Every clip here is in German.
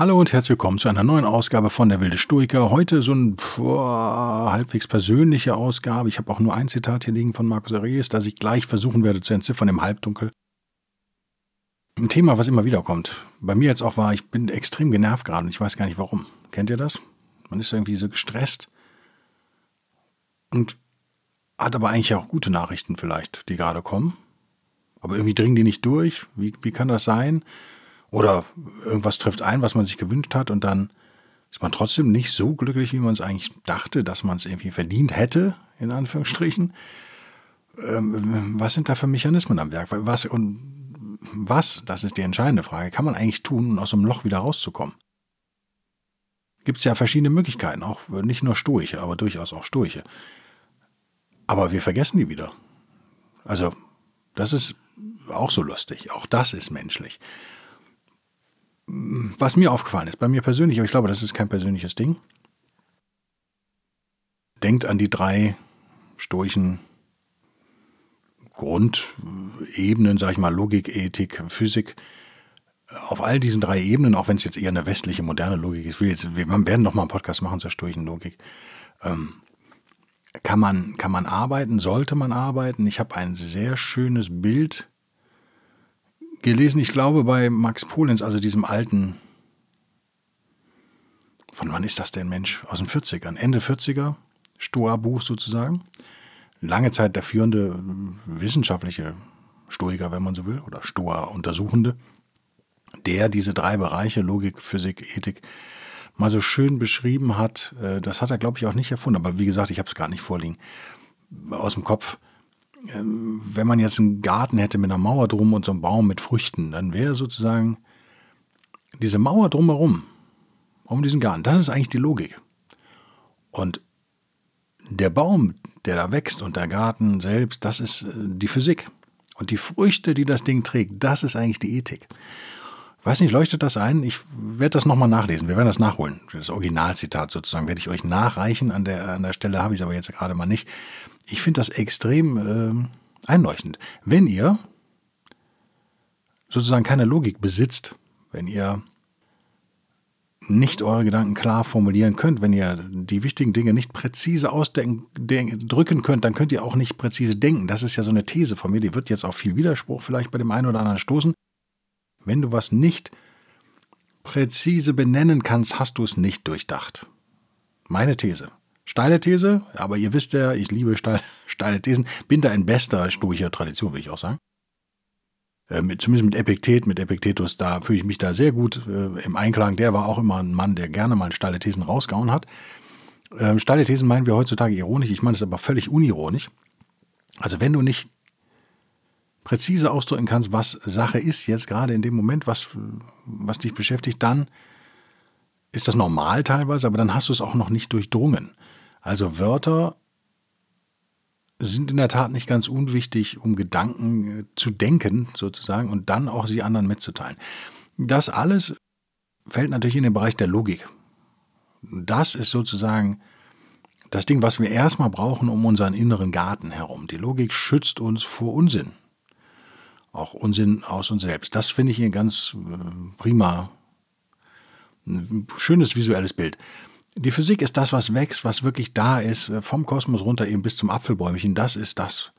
Hallo und herzlich willkommen zu einer neuen Ausgabe von Der Wilde Stoiker. Heute so eine halbwegs persönliche Ausgabe. Ich habe auch nur ein Zitat hier liegen von Markus Aurelius, das ich gleich versuchen werde zu entziffern im Halbdunkel. Ein Thema, was immer wieder kommt. Bei mir jetzt auch war, ich bin extrem genervt gerade und ich weiß gar nicht warum. Kennt ihr das? Man ist irgendwie so gestresst und hat aber eigentlich auch gute Nachrichten vielleicht, die gerade kommen. Aber irgendwie dringen die nicht durch. Wie, wie kann das sein? Oder irgendwas trifft ein, was man sich gewünscht hat und dann ist man trotzdem nicht so glücklich, wie man es eigentlich dachte, dass man es irgendwie verdient hätte, in Anführungsstrichen. Ähm, was sind da für Mechanismen am Werk? Was und was, das ist die entscheidende Frage, kann man eigentlich tun, um aus dem Loch wieder rauszukommen? Gibt es ja verschiedene Möglichkeiten, auch nicht nur Stoiche, aber durchaus auch Stoiche. Aber wir vergessen die wieder. Also, das ist auch so lustig. Auch das ist menschlich was mir aufgefallen ist, bei mir persönlich, aber ich glaube, das ist kein persönliches Ding. Denkt an die drei stoischen Grundebenen, sag ich mal, Logik, Ethik, Physik. Auf all diesen drei Ebenen, auch wenn es jetzt eher eine westliche, moderne Logik ist, wir, jetzt, wir werden noch mal einen Podcast machen zur stoischen Logik, ähm, kann, man, kann man arbeiten, sollte man arbeiten. Ich habe ein sehr schönes Bild gelesen, ich glaube, bei Max Polenz, also diesem alten, von wann ist das denn, Mensch? Aus den 40ern, Ende 40er, Stoa-Buch sozusagen. Lange Zeit der führende wissenschaftliche Stoiker, wenn man so will, oder Stoa-Untersuchende, der diese drei Bereiche, Logik, Physik, Ethik, mal so schön beschrieben hat. Äh, das hat er, glaube ich, auch nicht erfunden, aber wie gesagt, ich habe es gar nicht vorliegen. Aus dem Kopf wenn man jetzt einen Garten hätte mit einer Mauer drum und so einem Baum mit Früchten, dann wäre sozusagen diese Mauer drumherum, um diesen Garten, das ist eigentlich die Logik. Und der Baum, der da wächst und der Garten selbst, das ist äh, die Physik. Und die Früchte, die das Ding trägt, das ist eigentlich die Ethik. Ich weiß nicht, leuchtet das ein? Ich werde das nochmal nachlesen. Wir werden das nachholen. Das Originalzitat sozusagen werde ich euch nachreichen. An der, an der Stelle habe ich es aber jetzt gerade mal nicht ich finde das extrem äh, einleuchtend. Wenn ihr sozusagen keine Logik besitzt, wenn ihr nicht eure Gedanken klar formulieren könnt, wenn ihr die wichtigen Dinge nicht präzise ausdrücken könnt, dann könnt ihr auch nicht präzise denken. Das ist ja so eine These von mir, die wird jetzt auf viel Widerspruch vielleicht bei dem einen oder anderen stoßen. Wenn du was nicht präzise benennen kannst, hast du es nicht durchdacht. Meine These. Steile These, aber ihr wisst ja, ich liebe steile, steile Thesen, bin da in bester stoischer Tradition, will ich auch sagen. Äh, mit, zumindest mit Epiktet, mit Epiktetus, da fühle ich mich da sehr gut äh, im Einklang. Der war auch immer ein Mann, der gerne mal steile Thesen rausgehauen hat. Ähm, steile Thesen meinen wir heutzutage ironisch, ich meine es aber völlig unironisch. Also wenn du nicht präzise ausdrücken kannst, was Sache ist jetzt gerade in dem Moment, was, was dich beschäftigt, dann ist das normal teilweise, aber dann hast du es auch noch nicht durchdrungen. Also Wörter sind in der Tat nicht ganz unwichtig, um Gedanken äh, zu denken, sozusagen, und dann auch sie anderen mitzuteilen. Das alles fällt natürlich in den Bereich der Logik. Das ist sozusagen das Ding, was wir erstmal brauchen um unseren inneren Garten herum. Die Logik schützt uns vor Unsinn. Auch Unsinn aus uns selbst. Das finde ich ein ganz äh, prima, ein schönes visuelles Bild. Die Physik ist das, was wächst, was wirklich da ist, äh, vom Kosmos runter eben bis zum Apfelbäumchen. Das ist das,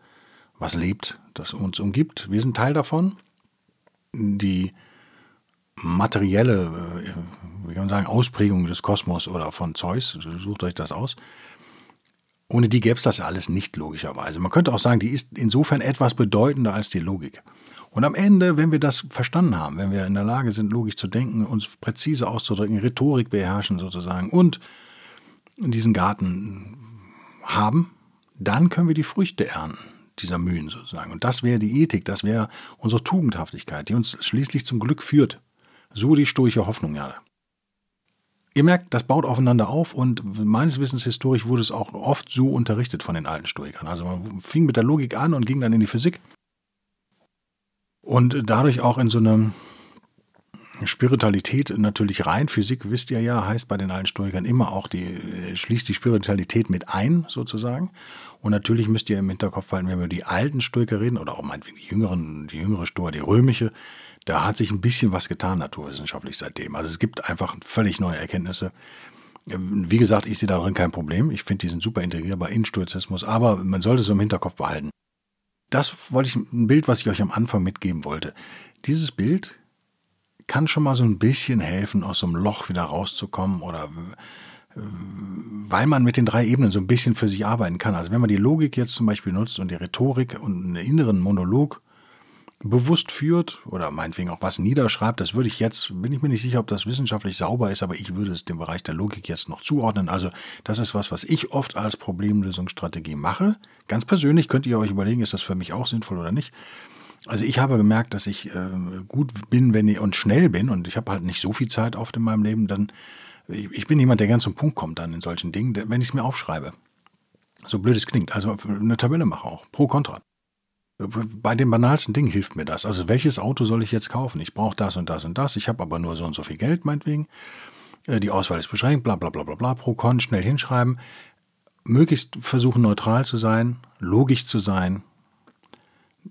was lebt, das uns umgibt. Wir sind Teil davon. Die materielle, äh, wie kann man sagen, Ausprägung des Kosmos oder von Zeus, sucht euch das aus. Ohne die gäbe es das alles nicht, logischerweise. Man könnte auch sagen, die ist insofern etwas bedeutender als die Logik. Und am Ende, wenn wir das verstanden haben, wenn wir in der Lage sind, logisch zu denken, uns präzise auszudrücken, Rhetorik beherrschen sozusagen und diesen Garten haben, dann können wir die Früchte ernten dieser Mühen sozusagen. Und das wäre die Ethik, das wäre unsere Tugendhaftigkeit, die uns schließlich zum Glück führt. So die stoische Hoffnung ja. Ihr merkt, das baut aufeinander auf und meines Wissens historisch wurde es auch oft so unterrichtet von den alten Stoikern. Also man fing mit der Logik an und ging dann in die Physik und dadurch auch in so eine Spiritualität natürlich rein. Physik, wisst ihr ja, heißt bei den alten Stoikern immer auch, die schließt die Spiritualität mit ein, sozusagen. Und natürlich müsst ihr im Hinterkopf halten, wenn wir über die alten Stoiker reden, oder auch meinetwegen die jüngeren, die jüngere Stoa, die römische, da hat sich ein bisschen was getan naturwissenschaftlich seitdem. Also es gibt einfach völlig neue Erkenntnisse. Wie gesagt, ich sehe darin kein Problem. Ich finde, die sind super integrierbar in Stoizismus, aber man sollte es im Hinterkopf behalten. Das wollte ich, ein Bild, was ich euch am Anfang mitgeben wollte. Dieses Bild kann schon mal so ein bisschen helfen, aus so einem Loch wieder rauszukommen oder weil man mit den drei Ebenen so ein bisschen für sich arbeiten kann. Also wenn man die Logik jetzt zum Beispiel nutzt und die Rhetorik und einen inneren Monolog bewusst führt oder meinetwegen auch was niederschreibt, das würde ich jetzt, bin ich mir nicht sicher, ob das wissenschaftlich sauber ist, aber ich würde es dem Bereich der Logik jetzt noch zuordnen. Also das ist was, was ich oft als Problemlösungsstrategie mache. Ganz persönlich könnt ihr euch überlegen, ist das für mich auch sinnvoll oder nicht. Also ich habe gemerkt, dass ich äh, gut bin, wenn ich und schnell bin und ich habe halt nicht so viel Zeit oft in meinem Leben, dann ich, ich bin jemand, der ganz zum Punkt kommt dann in solchen Dingen, wenn ich es mir aufschreibe. So blöd es klingt. Also eine Tabelle mache auch. Pro, Contra. Bei den banalsten Dingen hilft mir das. Also welches Auto soll ich jetzt kaufen? Ich brauche das und das und das. Ich habe aber nur so und so viel Geld, meinetwegen. Äh, die Auswahl ist beschränkt, bla bla bla bla bla. Pro Con, schnell hinschreiben. Möglichst versuchen neutral zu sein, logisch zu sein,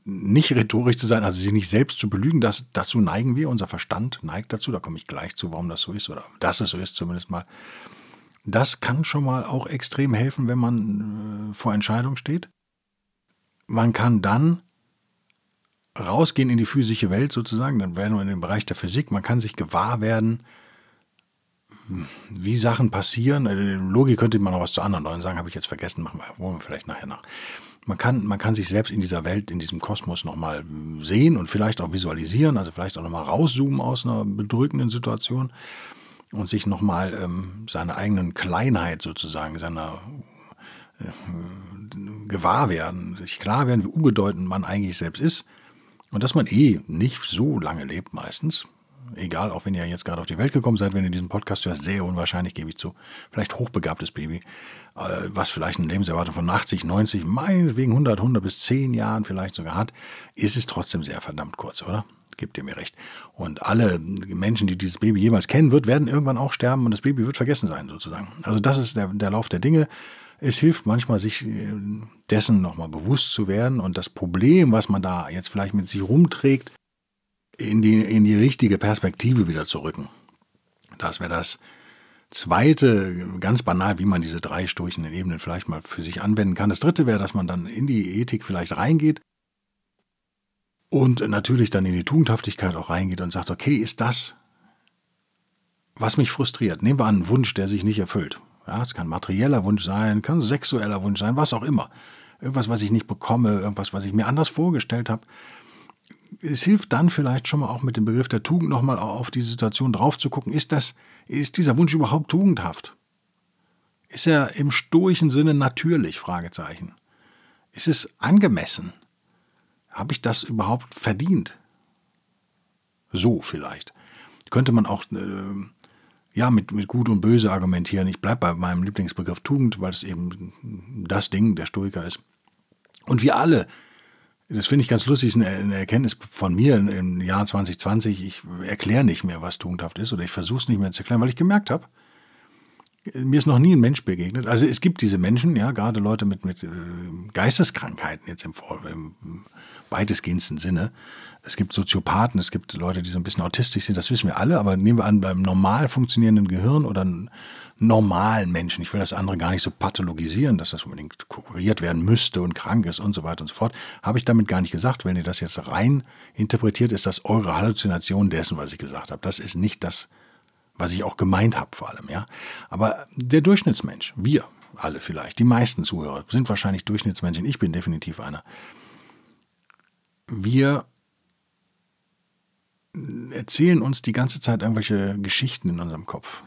nicht rhetorisch zu sein, also sich nicht selbst zu belügen. Das, dazu neigen wir, unser Verstand neigt dazu. Da komme ich gleich zu, warum das so ist oder dass es so ist zumindest mal. Das kann schon mal auch extrem helfen, wenn man äh, vor Entscheidungen steht man kann dann rausgehen in die physische Welt sozusagen, dann werden wir in den Bereich der Physik, man kann sich gewahr werden, wie Sachen passieren. Äh, Logik könnte man noch was zu anderen Leuten sagen, habe ich jetzt vergessen, machen wir, wollen wir vielleicht nachher nach. Man kann, man kann sich selbst in dieser Welt, in diesem Kosmos nochmal sehen und vielleicht auch visualisieren, also vielleicht auch nochmal rauszoomen aus einer bedrückenden Situation und sich nochmal ähm, seiner eigenen Kleinheit sozusagen, seiner gewahr werden, sich klar werden, wie unbedeutend man eigentlich selbst ist und dass man eh nicht so lange lebt meistens. Egal, auch wenn ihr jetzt gerade auf die Welt gekommen seid, wenn ihr diesen Podcast hört, sehr unwahrscheinlich, gebe ich zu. Vielleicht hochbegabtes Baby, äh, was vielleicht eine Lebenserwartung von 80, 90, meinetwegen 100, 100 bis 10 Jahren vielleicht sogar hat, ist es trotzdem sehr verdammt kurz, oder? Gebt ihr mir recht. Und alle Menschen, die dieses Baby jemals kennen wird, werden irgendwann auch sterben und das Baby wird vergessen sein, sozusagen. Also das ist der, der Lauf der Dinge es hilft manchmal, sich äh, dessen nochmal bewusst zu werden und das Problem, was man da jetzt vielleicht mit sich rumträgt, in die, in die richtige Perspektive wieder zu rücken. Das wäre das Zweite, ganz banal, wie man diese drei stoischen Ebenen vielleicht mal für sich anwenden kann. Das Dritte wäre, dass man dann in die Ethik vielleicht reingeht und natürlich dann in die Tugendhaftigkeit auch reingeht und sagt, okay, ist das, was mich frustriert? Nehmen wir an, einen Wunsch, der sich nicht erfüllt. Ja, es kann materieller Wunsch sein, kann sexueller Wunsch sein, was auch immer. Irgendwas, was ich nicht bekomme, irgendwas, was ich mir anders vorgestellt habe. Es hilft dann vielleicht schon mal auch mit dem Begriff der Tugend nochmal auf die Situation drauf zu gucken. Ist, das, ist dieser Wunsch überhaupt tugendhaft? Ist er im stoischen Sinne natürlich? Fragezeichen. Ist es angemessen? Habe ich das überhaupt verdient? So vielleicht. Könnte man auch äh, ja, mit, mit Gut und Böse argumentieren. Ich bleibe bei meinem Lieblingsbegriff Tugend, weil es eben das Ding der Stoiker ist. Und wir alle, das finde ich ganz lustig, ist eine Erkenntnis von mir im Jahr 2020. Ich erkläre nicht mehr, was tugendhaft ist oder ich versuche es nicht mehr zu erklären, weil ich gemerkt habe, mir ist noch nie ein Mensch begegnet. Also es gibt diese Menschen, ja, gerade Leute mit, mit äh, Geisteskrankheiten jetzt im, im weitestgehendsten Sinne, es gibt Soziopathen, es gibt Leute, die so ein bisschen autistisch sind, das wissen wir alle, aber nehmen wir an, beim normal funktionierenden Gehirn oder normalen Menschen, ich will das andere gar nicht so pathologisieren, dass das unbedingt kuriert werden müsste und krank ist und so weiter und so fort, habe ich damit gar nicht gesagt. Wenn ihr das jetzt rein interpretiert, ist das eure Halluzination dessen, was ich gesagt habe. Das ist nicht das, was ich auch gemeint habe vor allem, ja. Aber der Durchschnittsmensch, wir alle vielleicht, die meisten Zuhörer sind wahrscheinlich Durchschnittsmenschen, ich bin definitiv einer. Wir erzählen uns die ganze Zeit irgendwelche Geschichten in unserem Kopf.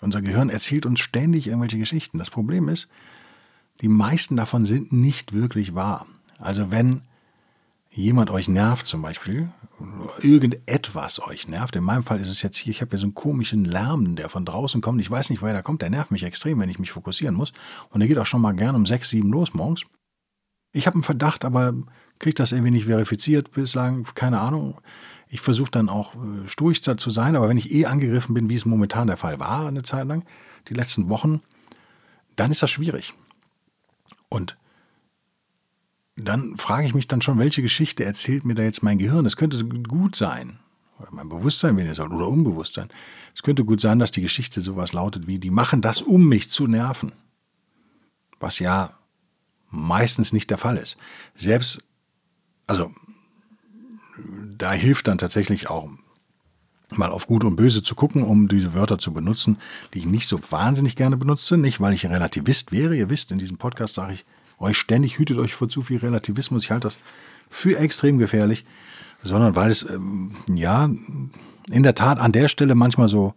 Unser Gehirn erzählt uns ständig irgendwelche Geschichten. Das Problem ist, die meisten davon sind nicht wirklich wahr. Also wenn jemand euch nervt zum Beispiel, irgendetwas euch nervt. In meinem Fall ist es jetzt hier, ich habe ja so einen komischen Lärm, der von draußen kommt. Ich weiß nicht, woher der kommt. Der nervt mich extrem, wenn ich mich fokussieren muss. Und der geht auch schon mal gern um sechs, sieben los morgens. Ich habe einen Verdacht, aber kriege das irgendwie nicht verifiziert bislang. Keine Ahnung. Ich versuche dann auch äh, stoisch zu sein, aber wenn ich eh angegriffen bin, wie es momentan der Fall war, eine Zeit lang, die letzten Wochen, dann ist das schwierig. Und dann frage ich mich dann schon, welche Geschichte erzählt mir da jetzt mein Gehirn? Es könnte gut sein, oder mein Bewusstsein, wenn ihr sagt, oder Unbewusstsein. Es könnte gut sein, dass die Geschichte sowas lautet wie, die machen das, um mich zu nerven. Was ja meistens nicht der Fall ist. Selbst, also, da hilft dann tatsächlich auch mal auf Gut und Böse zu gucken, um diese Wörter zu benutzen, die ich nicht so wahnsinnig gerne benutze. Nicht, weil ich Relativist wäre. Ihr wisst, in diesem Podcast sage ich euch ständig, hütet euch vor zu viel Relativismus. Ich halte das für extrem gefährlich, sondern weil es, ähm, ja, in der Tat an der Stelle manchmal so,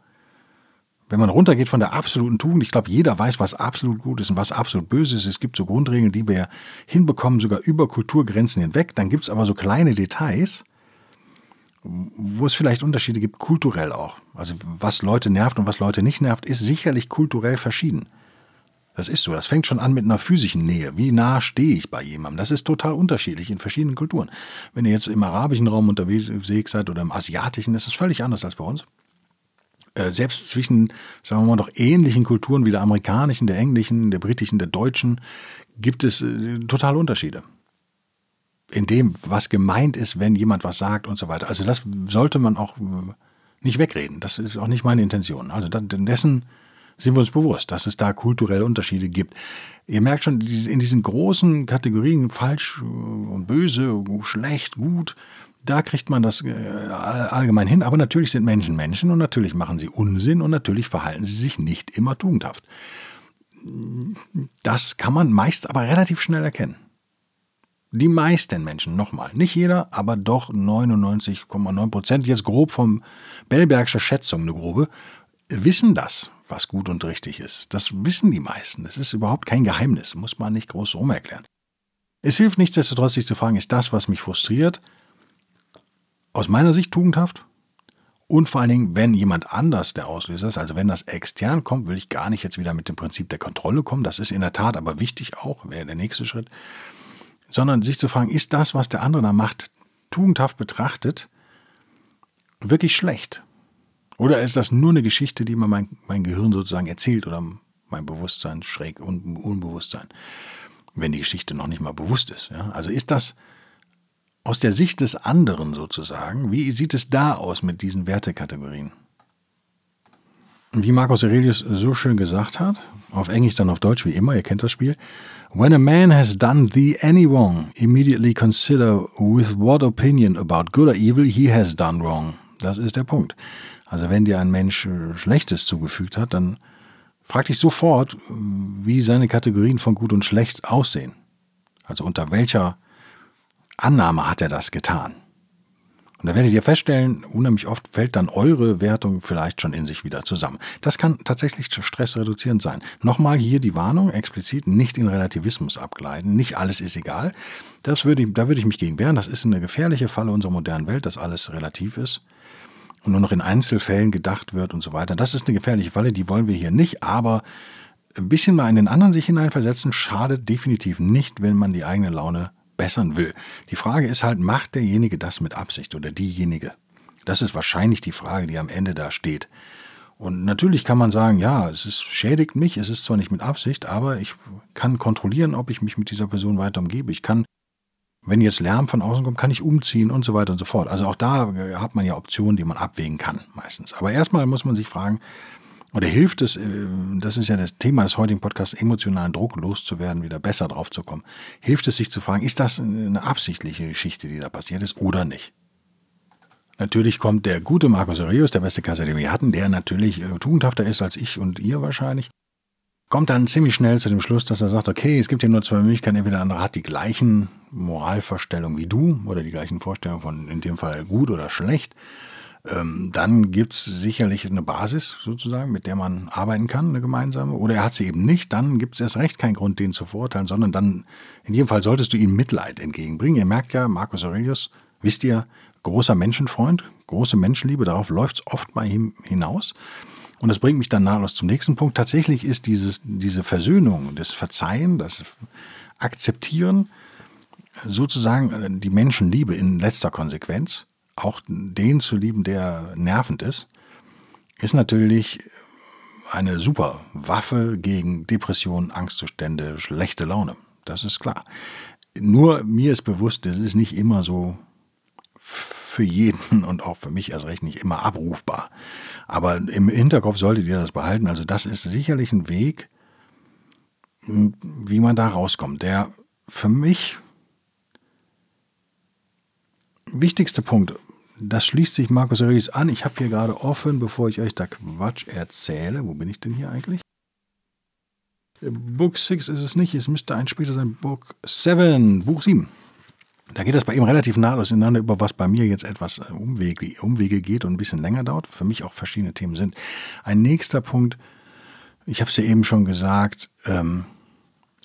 wenn man runtergeht von der absoluten Tugend, ich glaube, jeder weiß, was absolut gut ist und was absolut böse ist. Es gibt so Grundregeln, die wir hinbekommen, sogar über Kulturgrenzen hinweg. Dann gibt es aber so kleine Details, wo es vielleicht Unterschiede gibt, kulturell auch. Also was Leute nervt und was Leute nicht nervt, ist sicherlich kulturell verschieden. Das ist so. Das fängt schon an mit einer physischen Nähe. Wie nah stehe ich bei jemandem? Das ist total unterschiedlich in verschiedenen Kulturen. Wenn ihr jetzt im arabischen Raum unterwegs seid oder im asiatischen, ist es völlig anders als bei uns. Äh, selbst zwischen, sagen wir mal, doch ähnlichen Kulturen wie der amerikanischen, der englischen, der britischen, der deutschen, gibt es äh, total Unterschiede. In dem, was gemeint ist, wenn jemand was sagt und so weiter. Also das sollte man auch äh, nicht wegreden. Das ist auch nicht meine Intention. Also dessen sind wir uns bewusst, dass es da kulturelle Unterschiede gibt. Ihr merkt schon, in diesen großen Kategorien falsch und böse, schlecht, gut, da kriegt man das äh, allgemein hin. Aber natürlich sind Menschen Menschen und natürlich machen sie Unsinn und natürlich verhalten sie sich nicht immer tugendhaft. Das kann man meist aber relativ schnell erkennen. Die meisten Menschen, nochmal, nicht jeder, aber doch 99,9 Prozent, jetzt grob vom Bellbergscher Schätzung eine grobe, wissen das was gut und richtig ist. Das wissen die meisten. Das ist überhaupt kein Geheimnis, muss man nicht groß rumerklären. Es hilft nichtsdestotrotz, sich zu fragen, ist das, was mich frustriert, aus meiner Sicht tugendhaft? Und vor allen Dingen, wenn jemand anders der Auslöser ist, also wenn das extern kommt, will ich gar nicht jetzt wieder mit dem Prinzip der Kontrolle kommen, das ist in der Tat aber wichtig auch, wäre der nächste Schritt, sondern sich zu fragen, ist das, was der andere da macht, tugendhaft betrachtet, wirklich schlecht? Oder ist das nur eine Geschichte, die mir mein, mein Gehirn sozusagen erzählt oder mein Bewusstsein, schräg Un Unbewusstsein, wenn die Geschichte noch nicht mal bewusst ist? Ja? Also ist das aus der Sicht des anderen sozusagen, wie sieht es da aus mit diesen Wertekategorien? Wie Marcus Aurelius so schön gesagt hat, auf Englisch dann auf Deutsch wie immer, ihr kennt das Spiel, When a man has done thee any wrong, immediately consider with what opinion about good or evil he has done wrong. Das ist der Punkt. Also wenn dir ein Mensch äh, Schlechtes zugefügt hat, dann frag dich sofort, wie seine Kategorien von gut und schlecht aussehen. Also unter welcher Annahme hat er das getan? Und da werdet ihr feststellen, unheimlich oft fällt dann eure Wertung vielleicht schon in sich wieder zusammen. Das kann tatsächlich stressreduzierend sein. Nochmal hier die Warnung, explizit nicht in Relativismus abgleiten. Nicht alles ist egal. Das würde da würde ich mich gegen wehren. Das ist eine gefährliche Falle unserer modernen Welt, dass alles relativ ist und nur noch in Einzelfällen gedacht wird und so weiter. Das ist eine gefährliche Falle, die wollen wir hier nicht, aber ein bisschen mal in den anderen sich hineinversetzen schadet definitiv nicht, wenn man die eigene Laune bessern will. Die Frage ist halt, macht derjenige das mit Absicht oder diejenige? Das ist wahrscheinlich die Frage, die am Ende da steht. Und natürlich kann man sagen, ja, es ist, schädigt mich, es ist zwar nicht mit Absicht, aber ich kann kontrollieren, ob ich mich mit dieser Person weiter umgebe. Ich kann wenn jetzt Lärm von außen kommt, kann ich umziehen und so weiter und so fort. Also auch da äh, hat man ja Optionen, die man abwägen kann, meistens. Aber erstmal muss man sich fragen, oder hilft es, äh, das ist ja das Thema des heutigen Podcasts, emotionalen Druck loszuwerden, wieder besser drauf zu kommen. Hilft es sich zu fragen, ist das eine absichtliche Geschichte, die da passiert ist oder nicht? Natürlich kommt der gute Markus Aurelius, der beste Kaiser, den wir hatten, der natürlich äh, tugendhafter ist als ich und ihr wahrscheinlich kommt dann ziemlich schnell zu dem Schluss, dass er sagt, okay, es gibt hier nur zwei Möglichkeiten. Entweder der andere hat die gleichen Moralvorstellungen wie du oder die gleichen Vorstellungen von in dem Fall gut oder schlecht. Ähm, dann gibt es sicherlich eine Basis sozusagen, mit der man arbeiten kann, eine gemeinsame. Oder er hat sie eben nicht, dann gibt es erst recht keinen Grund, den zu verurteilen, sondern dann, in jedem Fall solltest du ihm Mitleid entgegenbringen. Ihr merkt ja, Marcus Aurelius, wisst ihr, großer Menschenfreund, große Menschenliebe, darauf läuft es oft bei ihm hinaus. Und das bringt mich dann nahtlos zum nächsten Punkt. Tatsächlich ist dieses, diese Versöhnung, das Verzeihen, das Akzeptieren, sozusagen äh, die Menschenliebe in letzter Konsequenz, auch den zu lieben, der nervend ist, ist natürlich eine super Waffe gegen Depressionen, Angstzustände, schlechte Laune. Das ist klar. Nur mir ist bewusst, es ist nicht immer so für jeden und auch für mich erst recht nicht immer abrufbar. Aber im Hinterkopf solltet ihr das behalten. Also das ist sicherlich ein Weg, wie man da rauskommt. Der für mich wichtigste Punkt, das schließt sich Markus Aurelius an. Ich habe hier gerade offen, bevor ich euch da Quatsch erzähle. Wo bin ich denn hier eigentlich? Book 6 ist es nicht, es müsste ein später sein. Book 7, Buch 7. Da geht das bei ihm relativ nahtlos ineinander, über was bei mir jetzt etwas äh, Umwege, Umwege geht und ein bisschen länger dauert. Für mich auch verschiedene Themen sind. Ein nächster Punkt, ich habe es ja eben schon gesagt, ähm,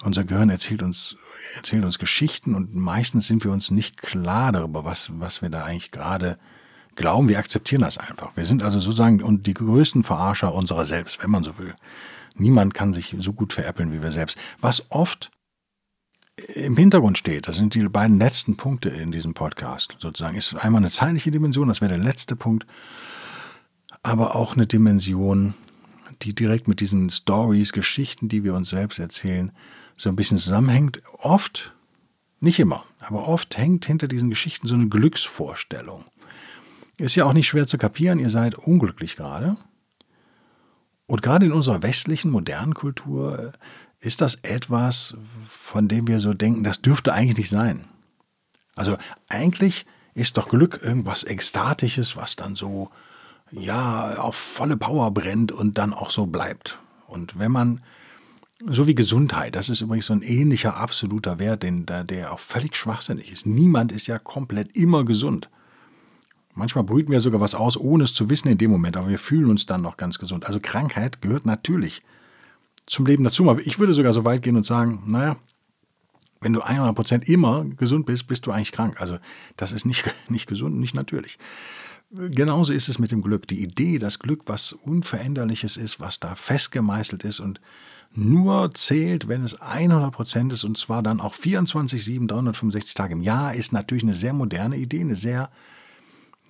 unser Gehirn erzählt uns, erzählt uns Geschichten und meistens sind wir uns nicht klar darüber, was, was wir da eigentlich gerade glauben. Wir akzeptieren das einfach. Wir sind also sozusagen und die größten Verarscher unserer selbst, wenn man so will. Niemand kann sich so gut veräppeln wie wir selbst. Was oft im Hintergrund steht, das sind die beiden letzten Punkte in diesem Podcast sozusagen, ist einmal eine zeitliche Dimension, das wäre der letzte Punkt, aber auch eine Dimension, die direkt mit diesen Stories, Geschichten, die wir uns selbst erzählen, so ein bisschen zusammenhängt. Oft, nicht immer, aber oft hängt hinter diesen Geschichten so eine Glücksvorstellung. Ist ja auch nicht schwer zu kapieren, ihr seid unglücklich gerade. Und gerade in unserer westlichen, modernen Kultur ist das etwas, von dem wir so denken, das dürfte eigentlich nicht sein. Also eigentlich ist doch Glück irgendwas Ekstatisches, was dann so, ja, auf volle Power brennt und dann auch so bleibt. Und wenn man, so wie Gesundheit, das ist übrigens so ein ähnlicher absoluter Wert, den, der, auch völlig schwachsinnig ist. Niemand ist ja komplett immer gesund. Manchmal brüten wir sogar was aus, ohne es zu wissen in dem Moment, aber wir fühlen uns dann noch ganz gesund. Also Krankheit gehört natürlich zum Leben dazu. Aber ich würde sogar so weit gehen und sagen, naja, wenn du 100% immer gesund bist, bist du eigentlich krank. Also das ist nicht, nicht gesund, nicht natürlich. Genauso ist es mit dem Glück. Die Idee, dass Glück was Unveränderliches ist, was da festgemeißelt ist und nur zählt, wenn es 100% ist und zwar dann auch 24, 7, 365 Tage im Jahr, ist natürlich eine sehr moderne Idee, eine sehr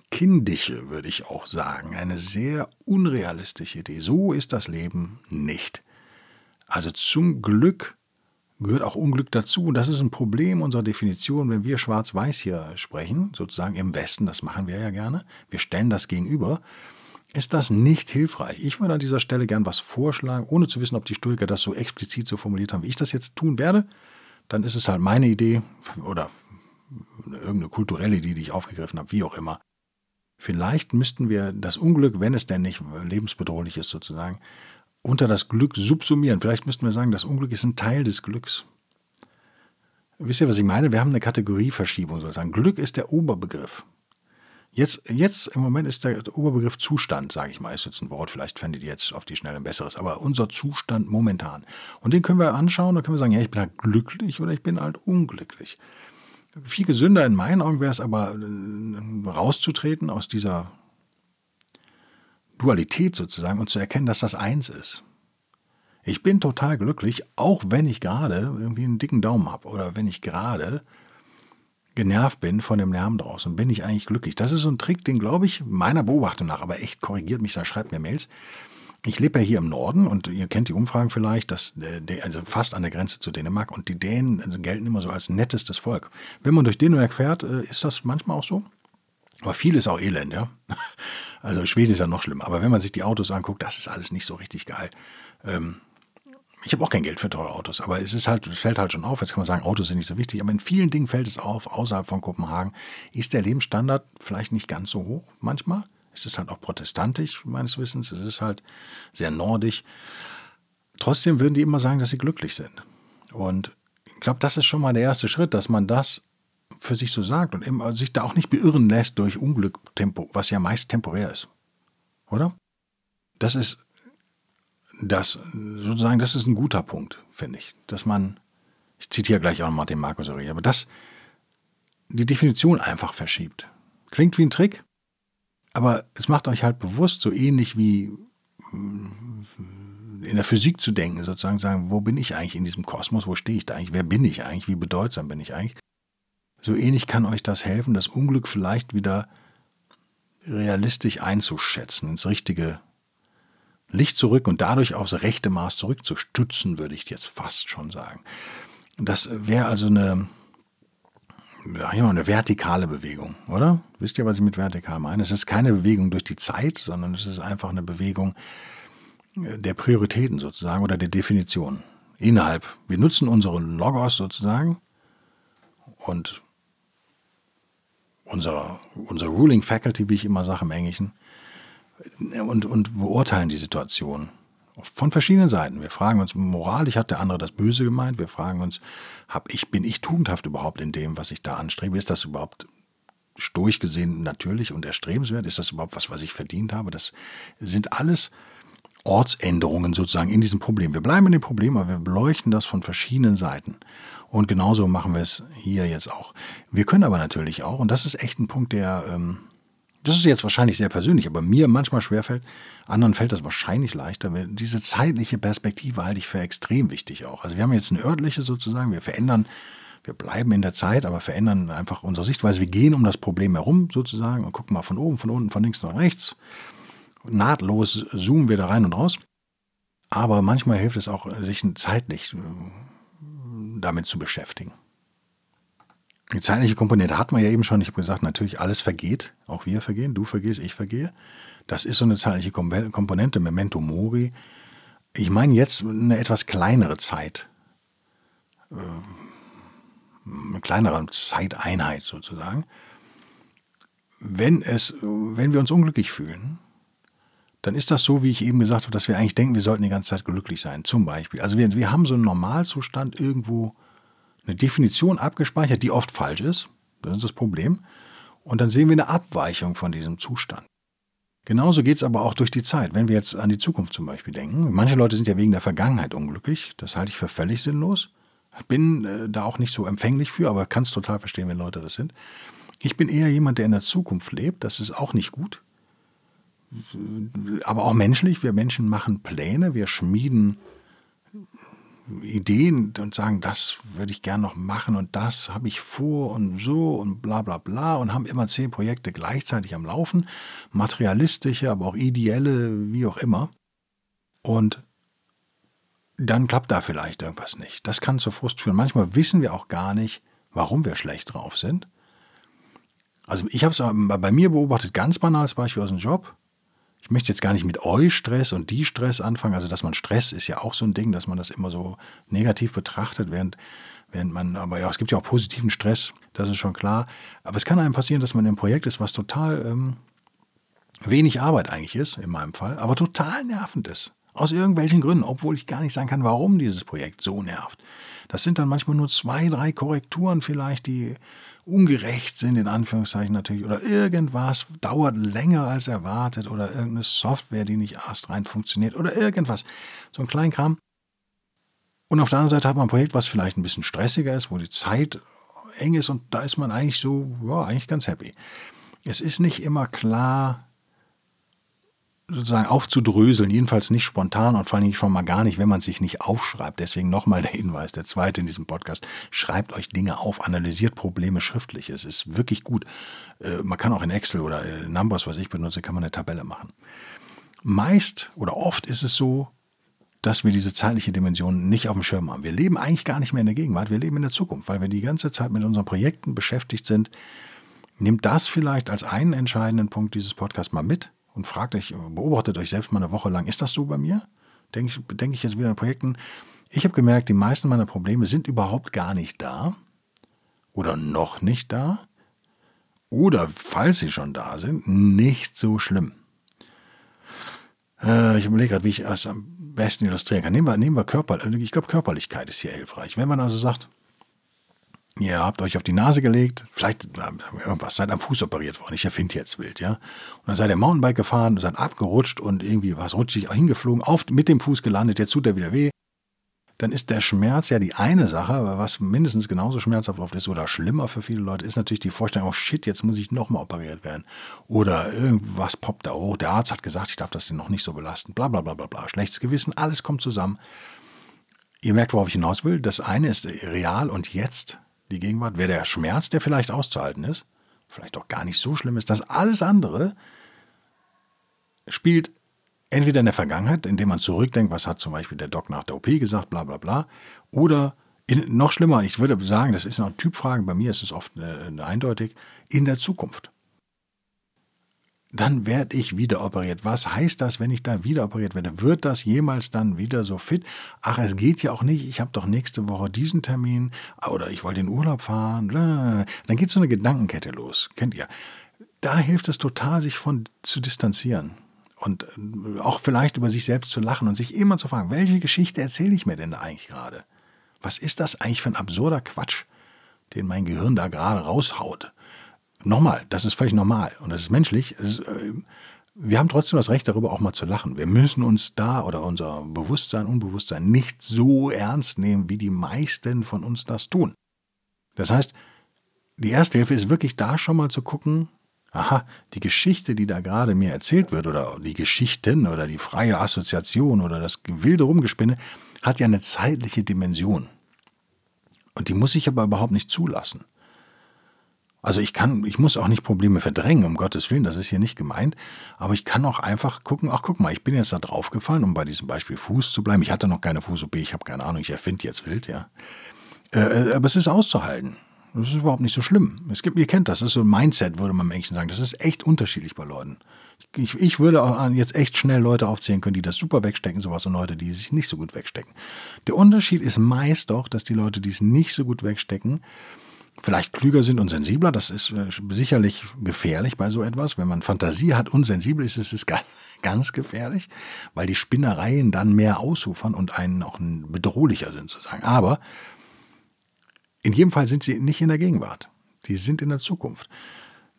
kindische, würde ich auch sagen, eine sehr unrealistische Idee. So ist das Leben nicht. Also zum Glück gehört auch Unglück dazu. Und das ist ein Problem unserer Definition, wenn wir schwarz-weiß hier sprechen, sozusagen im Westen, das machen wir ja gerne, wir stellen das gegenüber, ist das nicht hilfreich. Ich würde an dieser Stelle gern was vorschlagen, ohne zu wissen, ob die Stoiker das so explizit so formuliert haben, wie ich das jetzt tun werde. Dann ist es halt meine Idee oder irgendeine kulturelle Idee, die ich aufgegriffen habe, wie auch immer. Vielleicht müssten wir das Unglück, wenn es denn nicht lebensbedrohlich ist, sozusagen, unter das Glück subsumieren. Vielleicht müssten wir sagen, das Unglück ist ein Teil des Glücks. Wisst ihr, was ich meine? Wir haben eine Kategorieverschiebung sozusagen. Glück ist der Oberbegriff. Jetzt, jetzt im Moment ist der Oberbegriff Zustand, sage ich mal, ist jetzt ein Wort, vielleicht fändet ihr jetzt auf die Schnelle ein besseres, aber unser Zustand momentan. Und den können wir anschauen, da können wir sagen, ja, ich bin halt glücklich oder ich bin halt unglücklich. Viel gesünder in meinen Augen wäre es aber, äh, rauszutreten aus dieser Dualität sozusagen und zu erkennen, dass das eins ist. Ich bin total glücklich, auch wenn ich gerade irgendwie einen dicken Daumen habe oder wenn ich gerade genervt bin von dem Lärm draußen, bin ich eigentlich glücklich. Das ist so ein Trick, den glaube ich meiner Beobachtung nach, aber echt korrigiert mich da, schreibt mir Mails. Ich lebe ja hier im Norden und ihr kennt die Umfragen vielleicht, dass, äh, also fast an der Grenze zu Dänemark und die Dänen also gelten immer so als nettestes Volk. Wenn man durch Dänemark fährt, äh, ist das manchmal auch so. Aber viel ist auch Elend, ja. Also Schweden ist ja noch schlimmer. Aber wenn man sich die Autos anguckt, das ist alles nicht so richtig geil. Ähm, ich habe auch kein Geld für teure Autos, aber es ist halt, es fällt halt schon auf. Jetzt kann man sagen, Autos sind nicht so wichtig, aber in vielen Dingen fällt es auf. Außerhalb von Kopenhagen ist der Lebensstandard vielleicht nicht ganz so hoch manchmal. Es ist halt auch protestantisch, meines Wissens. Es ist halt sehr nordisch. Trotzdem würden die immer sagen, dass sie glücklich sind. Und ich glaube, das ist schon mal der erste Schritt, dass man das für sich so sagt und eben sich da auch nicht beirren lässt durch Unglück, was ja meist temporär ist. Oder? Das ist das, sozusagen, das ist ein guter Punkt, finde ich. Dass man, ich zitiere gleich auch nochmal den Markus Aurelius, aber das die Definition einfach verschiebt. Klingt wie ein Trick, aber es macht euch halt bewusst, so ähnlich wie in der Physik zu denken, sozusagen sagen, wo bin ich eigentlich in diesem Kosmos, wo stehe ich da eigentlich, wer bin ich eigentlich, wie bedeutsam bin ich eigentlich. So ähnlich kann euch das helfen, das Unglück vielleicht wieder realistisch einzuschätzen, ins richtige Licht zurück und dadurch aufs rechte Maß zurückzustützen, würde ich jetzt fast schon sagen. Das wäre also eine, ja, eine vertikale Bewegung, oder? Wisst ihr, was ich mit vertikal meine? Es ist keine Bewegung durch die Zeit, sondern es ist einfach eine Bewegung der Prioritäten sozusagen oder der Definition. Innerhalb. Wir nutzen unseren Logos sozusagen und unser, unser Ruling Faculty, wie ich immer sage im Englischen, und, und beurteilen die Situation. Von verschiedenen Seiten. Wir fragen uns, moralisch hat der andere das Böse gemeint. Wir fragen uns, hab ich, bin ich tugendhaft überhaupt in dem, was ich da anstrebe? Ist das überhaupt stoisch gesehen natürlich und erstrebenswert? Ist das überhaupt was, was ich verdient habe? Das sind alles Ortsänderungen sozusagen in diesem Problem. Wir bleiben in dem Problem, aber wir beleuchten das von verschiedenen Seiten. Und genauso machen wir es hier jetzt auch. Wir können aber natürlich auch, und das ist echt ein Punkt, der, ähm, das ist jetzt wahrscheinlich sehr persönlich, aber mir manchmal schwerfällt, anderen fällt das wahrscheinlich leichter. Diese zeitliche Perspektive halte ich für extrem wichtig auch. Also wir haben jetzt eine örtliche sozusagen, wir verändern, wir bleiben in der Zeit, aber verändern einfach unsere Sichtweise. Wir gehen um das Problem herum sozusagen und gucken mal von oben, von unten, von links nach rechts. Nahtlos zoomen wir da rein und raus. Aber manchmal hilft es auch, sich zeitlich damit zu beschäftigen. Die zeitliche Komponente hatten wir ja eben schon. Ich habe gesagt, natürlich alles vergeht. Auch wir vergehen. Du vergehst, ich vergehe. Das ist so eine zeitliche Komponente, Memento Mori. Ich meine jetzt eine etwas kleinere Zeit. Äh, eine kleinere Zeiteinheit sozusagen. Wenn, es, wenn wir uns unglücklich fühlen, dann ist das so, wie ich eben gesagt habe, dass wir eigentlich denken, wir sollten die ganze Zeit glücklich sein. Zum Beispiel. Also wir, wir haben so einen Normalzustand irgendwo eine Definition abgespeichert, die oft falsch ist. Das ist das Problem. Und dann sehen wir eine Abweichung von diesem Zustand. Genauso geht es aber auch durch die Zeit. Wenn wir jetzt an die Zukunft zum Beispiel denken. Manche Leute sind ja wegen der Vergangenheit unglücklich. Das halte ich für völlig sinnlos. Bin äh, da auch nicht so empfänglich für, aber kann es total verstehen, wenn Leute das sind. Ich bin eher jemand, der in der Zukunft lebt. Das ist auch nicht gut aber auch menschlich. Wir Menschen machen Pläne, wir schmieden Ideen und sagen, das würde ich gern noch machen und das habe ich vor und so und bla bla bla und haben immer zehn Projekte gleichzeitig am Laufen, materialistische, aber auch ideelle, wie auch immer. Und dann klappt da vielleicht irgendwas nicht. Das kann zu Frust führen. Manchmal wissen wir auch gar nicht, warum wir schlecht drauf sind. Also ich habe es bei mir beobachtet, ganz banales Beispiel aus dem Job ich möchte jetzt gar nicht mit euch Stress und die Stress anfangen. Also, dass man Stress ist ja auch so ein Ding, dass man das immer so negativ betrachtet, während, während man, aber ja, es gibt ja auch positiven Stress, das ist schon klar. Aber es kann einem passieren, dass man im Projekt ist, was total ähm, wenig Arbeit eigentlich ist, in meinem Fall, aber total nervend ist. Aus irgendwelchen Gründen, obwohl ich gar nicht sagen kann, warum dieses Projekt so nervt. Das sind dann manchmal nur zwei, drei Korrekturen vielleicht, die ungerecht sind, in Anführungszeichen natürlich, oder irgendwas dauert länger als erwartet, oder irgendeine Software, die nicht astrein funktioniert, oder irgendwas. So ein Kleinkram. Und auf der anderen Seite hat man ein Projekt, was vielleicht ein bisschen stressiger ist, wo die Zeit eng ist, und da ist man eigentlich so, ja, eigentlich ganz happy. Es ist nicht immer klar, sozusagen aufzudröseln, jedenfalls nicht spontan und vor allem schon mal gar nicht, wenn man sich nicht aufschreibt. Deswegen nochmal der Hinweis, der zweite in diesem Podcast, schreibt euch Dinge auf, analysiert Probleme schriftlich. Es ist wirklich gut. Äh, man kann auch in Excel oder in Numbers, was ich benutze, kann man eine Tabelle machen. Meist oder oft ist es so, dass wir diese zeitliche Dimension nicht auf dem Schirm haben. Wir leben eigentlich gar nicht mehr in der Gegenwart, wir leben in der Zukunft, weil wir die ganze Zeit mit unseren Projekten beschäftigt sind. Nehmt das vielleicht als einen entscheidenden Punkt dieses Podcasts mal mit und fragt euch, beobachtet euch selbst mal eine Woche lang, ist das so bei mir? Denke ich, denke ich jetzt wieder an Projekten. Ich habe gemerkt, die meisten meiner Probleme sind überhaupt gar nicht da oder noch nicht da oder, falls sie schon da sind, nicht so schlimm. Äh, ich überlege gerade, wie ich das am besten illustrieren kann. Nehmen wir, nehmen wir Körper, ich glaube, Körperlichkeit ist hier hilfreich. Wenn man also sagt, Ihr habt euch auf die Nase gelegt, vielleicht irgendwas, seid am Fuß operiert worden, ich erfinde jetzt wild, ja. Und dann seid ihr Mountainbike gefahren, seid abgerutscht und irgendwie was rutschig hingeflogen, auf, mit dem Fuß gelandet, jetzt tut er wieder weh. dann ist der Schmerz ja die eine Sache, aber was mindestens genauso schmerzhaft oft ist oder schlimmer für viele Leute, ist natürlich die Vorstellung, oh shit, jetzt muss ich nochmal operiert werden. Oder irgendwas poppt da hoch, der Arzt hat gesagt, ich darf das noch nicht so belasten, bla bla bla bla bla. Schlechtes Gewissen, alles kommt zusammen. Ihr merkt, worauf ich hinaus will. Das eine ist real und jetzt die Gegenwart. Wäre der Schmerz, der vielleicht auszuhalten ist, vielleicht auch gar nicht so schlimm ist. Das alles andere spielt entweder in der Vergangenheit, indem man zurückdenkt, was hat zum Beispiel der Doc nach der OP gesagt, bla bla bla, oder in, noch schlimmer, ich würde sagen, das ist eine Typfrage, bei mir ist es oft äh, eindeutig, in der Zukunft. Dann werde ich wieder operiert. Was heißt das, wenn ich da wieder operiert werde? Wird das jemals dann wieder so fit? Ach, es geht ja auch nicht. Ich habe doch nächste Woche diesen Termin oder ich wollte in Urlaub fahren. Dann geht so eine Gedankenkette los. Kennt ihr? Da hilft es total, sich von zu distanzieren und äh, auch vielleicht über sich selbst zu lachen und sich immer zu fragen, welche Geschichte erzähle ich mir denn da eigentlich gerade? Was ist das eigentlich für ein absurder Quatsch, den mein Gehirn da gerade raushaut? Nochmal, das ist völlig normal und das ist menschlich. ist, äh, wir haben trotzdem das Recht darüber auch mal zu lachen. Wir müssen uns da oder unser Bewusstsein, Unbewusstsein nicht so ernst nehmen, wie die meisten von uns das tun. Das heißt, die erste Hilfe ist wirklich da schon mal zu gucken, aha, die Geschichte, die da gerade mir erzählt wird, oder die Geschichten oder die freie Assoziation oder das wilde Rumgespinne, hat ja eine zeitliche Dimension. Und die muss ich aber überhaupt nicht zulassen. Also ich kann, ich muss auch nicht Probleme verdrängen, um Gottes Willen, das ist hier nicht gemeint, aber ich kann auch einfach gucken, ach guck mal, ich bin jetzt da draufgefallen, um bei diesem Beispiel Fuß zu bleiben. Ich hatte noch keine Fuß-OP, ich habe keine Ahnung, ich erfinde jetzt wild, ja. Äh, äh aber es ist auszuhalten. Das ist überhaupt nicht so schlimm. Es gibt, ihr kennt das, das ist so ein Mindset, würde man im Englischen sagen. Das ist echt unterschiedlich bei Leuten. Ich, ich würde auch jetzt echt schnell Leute aufzählen können, die das super wegstecken, sowas, und Leute, die sich nicht so gut wegstecken. Der Unterschied ist meist doch, dass die Leute, die es nicht so gut wegstecken, vielleicht klüger sind und sensibler. Das ist äh, sicherlich gefährlich bei so etwas. Wenn man Fantasie hat und sensibel ist, ist es ganz gefährlich, weil die Spinnereien dann mehr ausufern und einen auch bedrohlicher sind, sozusagen. Aber in jedem Fall sind sie nicht in der Gegenwart. Die sind in der Zukunft.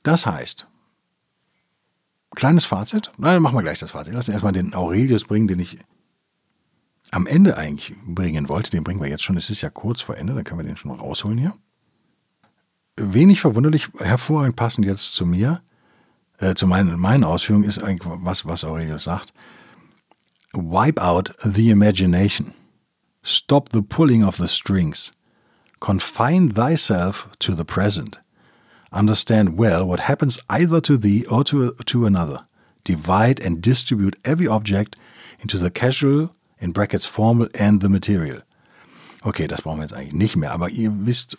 Das heißt, kleines Fazit. Nein, machen wir gleich das Fazit. Lass uns erstmal den Aurelius bringen, den ich am Ende eigentlich bringen wollte. Den bringen wir jetzt schon. Es ist ja kurz vor Ende, dann können wir den schon rausholen hier. Wenig verwunderlich, hervorragend passend jetzt zu mir, äh, zu meinen, meinen Ausführungen, ist eigentlich was, was Aurelius sagt. Wipe out the imagination. Stop the pulling of the strings. Confine thyself to the present. Understand well what happens either to thee or to, to another. Divide and distribute every object into the casual, in brackets formal, and the material. Okay, das brauchen wir jetzt eigentlich nicht mehr, aber ihr wisst,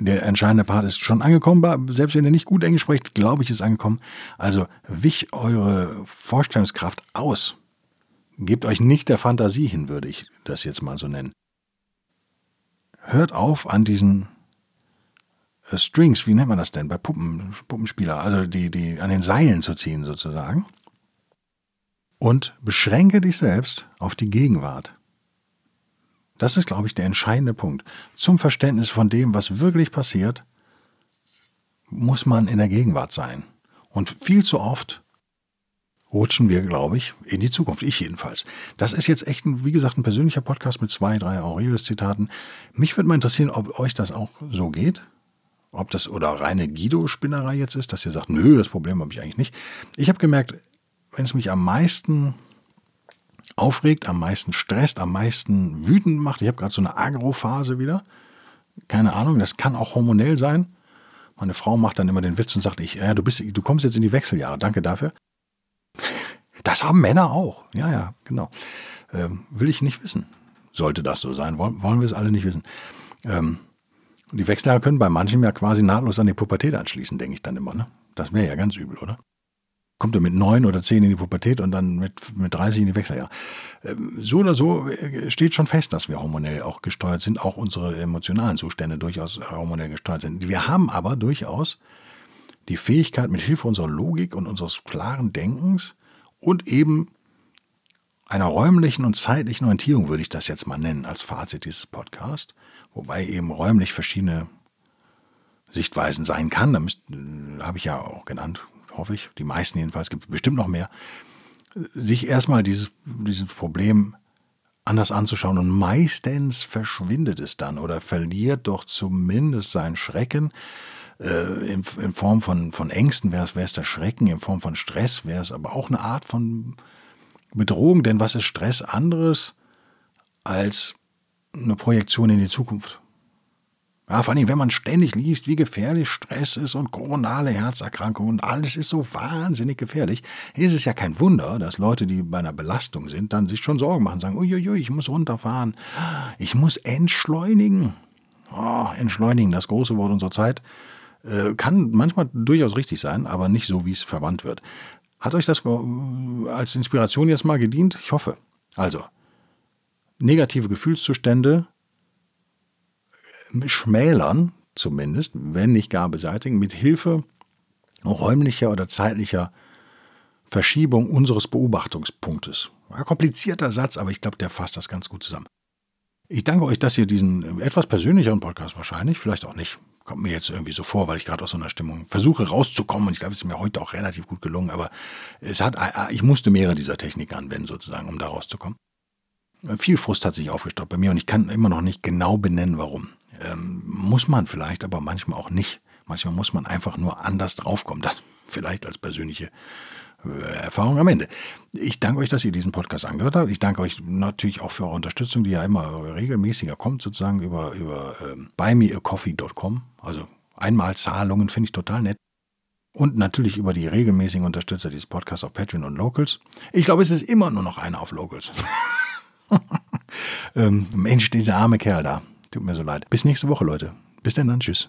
der entscheidende Part ist schon angekommen. Selbst wenn ihr nicht gut Englisch sprecht, glaube ich, ist angekommen. Also wich eure Vorstellungskraft aus. Gebt euch nicht der Fantasie hin, würde ich das jetzt mal so nennen hört auf an diesen äh, Strings, wie nennt man das denn, bei Puppen, Puppenspieler, also die, die an den Seilen zu ziehen sozusagen. Und beschränke dich selbst auf die Gegenwart. Das ist, glaube ich, der entscheidende Punkt. Zum Verständnis von dem, was wirklich passiert, muss man in der Gegenwart sein. Und viel zu oft rutschen wir, glaube ich, in die Zukunft. Ich jedenfalls. Das ist jetzt echt, ein, wie gesagt, ein persönlicher Podcast mit zwei, drei Aurelius-Zitaten. Mich würde mal interessieren, ob euch das auch so geht. Ob das oder reine Guido-Spinnerei jetzt ist, dass ihr sagt, nö, das Problem habe ich eigentlich nicht. Ich habe gemerkt, wenn es mich am meisten aufregt, am meisten stresst, am meisten wütend macht, ich habe gerade so eine Agro-Phase wieder. Keine Ahnung, das kann auch hormonell sein. Meine Frau macht dann immer den Witz und sagt, ich, ja, du, bist, du kommst jetzt in die Wechseljahre, danke dafür. Das haben Männer auch. Ja, ja, genau. Ähm, will ich nicht wissen. Sollte das so sein, wollen, wollen wir es alle nicht wissen. Ähm, die Wechseljahre können bei manchen ja quasi nahtlos an die Pubertät anschließen, denke ich dann immer. Ne? Das wäre ja ganz übel, oder? Kommt er mit neun oder zehn in die Pubertät und dann mit, mit 30 in die Wechseljahre. Ähm, so oder so äh, steht schon fest, dass wir hormonell auch gesteuert sind, auch unsere emotionalen Zustände durchaus hormonell gesteuert sind. Wir haben aber durchaus die Fähigkeit, mit Hilfe unserer Logik und unseres klaren Denkens und eben einer räumlichen und zeitlichen Orientierung würde ich das jetzt mal nennen als Fazit dieses Podcasts, wobei eben räumlich verschiedene Sichtweisen sein kann. Da äh, habe ich ja auch genannt, hoffe ich. Die meisten jedenfalls, gibt bestimmt noch mehr. Sich erstmal dieses, dieses Problem anders anzuschauen und meistens verschwindet es dann oder verliert doch zumindest seinen Schrecken. Äh, in, in, Form von, von Ängsten wäre es der Schrecken, in Form von Stress wäre es aber auch eine Art von Bedrohung, denn was ist Stress anderes als eine Projektion in die Zukunft? Ja, vor allem, wenn man ständig liest, wie gefährlich Stress ist und koronale Herzerkrankungen und alles ist so wahnsinnig gefährlich, ist es ja kein Wunder, dass Leute, die bei einer Belastung sind, dann sich schon Sorgen machen, sagen, uiuiui, ich muss runterfahren, ich muss entschleunigen. Oh, entschleunigen, das große Wort unserer Zeit, äh, kann manchmal durchaus richtig sein, aber nicht so, wie es verwandt wird. Hat euch das äh, als Inspiration jetzt mal gedient? Ich hoffe. Also, negative Gefühlszustände schmälern, zumindest, wenn nicht gar beseitigen, mit Hilfe räumlicher oder zeitlicher Verschiebung unseres Beobachtungspunktes. Ja, komplizierter Satz, aber ich glaube, der fasst das ganz gut zusammen. Ich danke euch, dass ihr diesen etwas persönlicheren Podcast wahrscheinlich, vielleicht auch nicht, kommt mir jetzt irgendwie so vor, weil ich gerade aus so einer Stimmung versuche rauszukommen und ich glaube, es ist mir heute auch relativ gut gelungen, aber es hat, ich musste mehrere dieser Techniken anwenden sozusagen, um da rauszukommen. Viel Frust hat sich aufgestaut bei mir und ich kann immer noch nicht genau benennen, warum. Ähm, muss man vielleicht, aber manchmal auch nicht. Manchmal muss man einfach nur anders draufkommen. Das vielleicht als persönliche äh, Erfahrung am Ende. Ich danke euch, dass ihr diesen Podcast angehört habt. Ich danke euch natürlich auch für eure Unterstützung, die ja immer regelmäßiger kommt, sozusagen über, über ähm, buymeacoffee.com. Also Einmalzahlungen finde ich total nett. Und natürlich über die regelmäßigen Unterstützer dieses Podcasts auf Patreon und Locals. Ich glaube, es ist immer nur noch einer auf Locals. ähm, Mensch, dieser arme Kerl da. Tut mir so leid. Bis nächste Woche, Leute. Bis dann, dann. Tschüss.